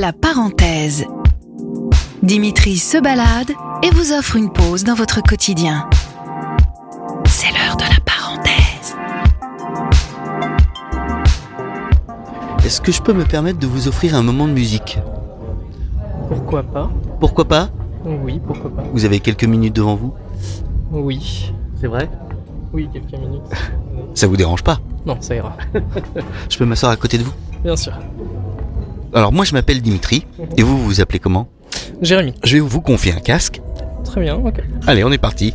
La parenthèse. Dimitri se balade et vous offre une pause dans votre quotidien. C'est l'heure de la parenthèse. Est-ce que je peux me permettre de vous offrir un moment de musique? Pourquoi pas? Pourquoi pas? Oui, pourquoi pas Vous avez quelques minutes devant vous? Oui. C'est vrai? Oui, quelques minutes. Ça vous dérange pas? Non, ça ira. Je peux m'asseoir à côté de vous? Bien sûr. Alors moi je m'appelle Dimitri, et vous vous appelez comment? Jérémy. Je vais vous confier un casque. Très bien, ok. Allez, on est parti.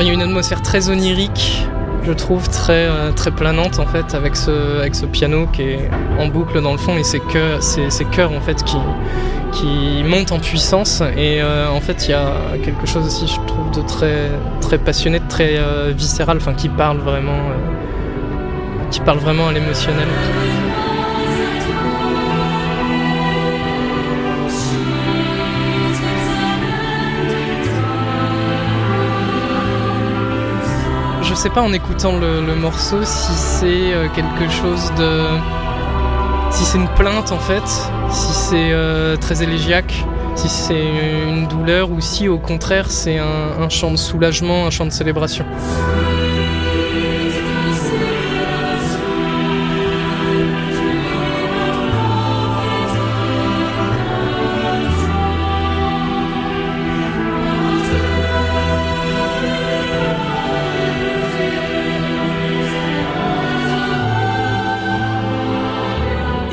Il y a une atmosphère très onirique, je trouve, très, euh, très planante en fait, avec ce, piano qui est en boucle dans le fond et ces chœurs, en fait qui, montent en puissance. Et euh, en fait, il y a quelque chose aussi, je trouve, de très, très passionné, de très euh, viscéral, enfin qui parle vraiment, qui parle vraiment à l'émotionnel. Sais pas en écoutant le, morceau si c'est euh, quelque chose de. Si c'est une plainte en fait, si c'est euh, très élégiaque, si c'est une douleur ou si au contraire c'est un, un chant de soulagement, un chant de célébration.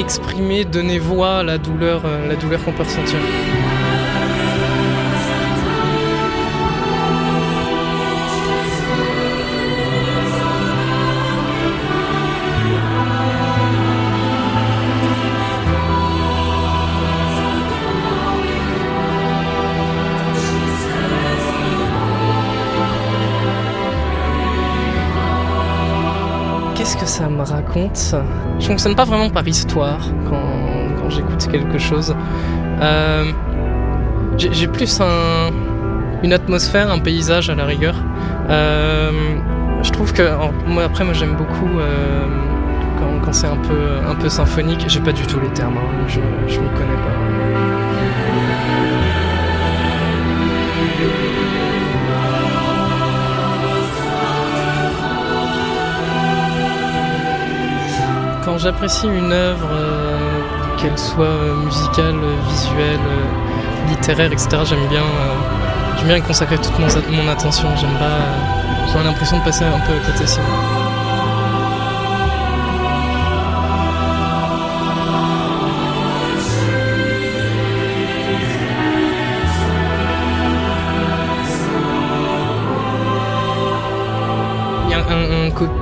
Exprimer, donner voix à la douleur, euh, la douleur qu'on peut ressentir. Qu'est-ce que ça me raconte? Je fonctionne pas vraiment par histoire quand, j'écoute quelque chose. Euh, j'ai plus un, une atmosphère, un paysage à la rigueur. Euh, je trouve que moi après moi j'aime beaucoup euh, quand, quand c'est un peu un peu symphonique. J'ai pas du tout les termes, hein, je je m'y connais pas. J'apprécie une œuvre, euh, qu'elle soit euh, musicale, euh, visuelle, littéraire, etc., j'aime bien, j'aime bien consacrer toute mon, attention. J'aime pas. J'ai l'impression de passer un peu à côté sinon.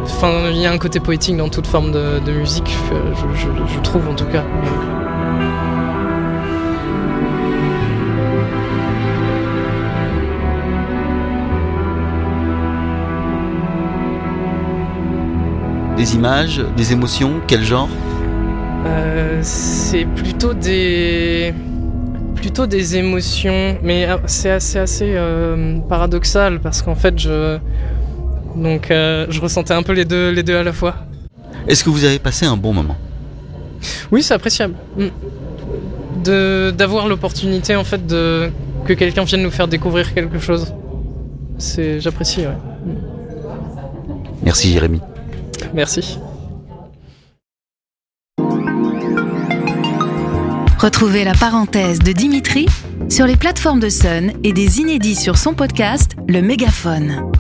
Enfin, il y a un côté poétique dans toute forme de, de musique, je, je- je trouve en tout cas. Des images, des émotions, quel genre? Euh, c'est plutôt des plutôt des émotions, mais euh, c'est assez assez euh, paradoxal parce qu'en fait je donc euh, je ressentais un peu les deux les deux à la fois. Est-ce que vous avez passé un bon moment? Oui, c'est appréciable. Mm. De d'avoir l'opportunité en fait de que quelqu'un vienne nous faire découvrir quelque chose. C'est j'apprécie. Ouais. Merci Jérémy. Merci. Retrouvez la parenthèse de Dimitri sur les plateformes de Sun et des inédits sur son podcast Le Mégaphone.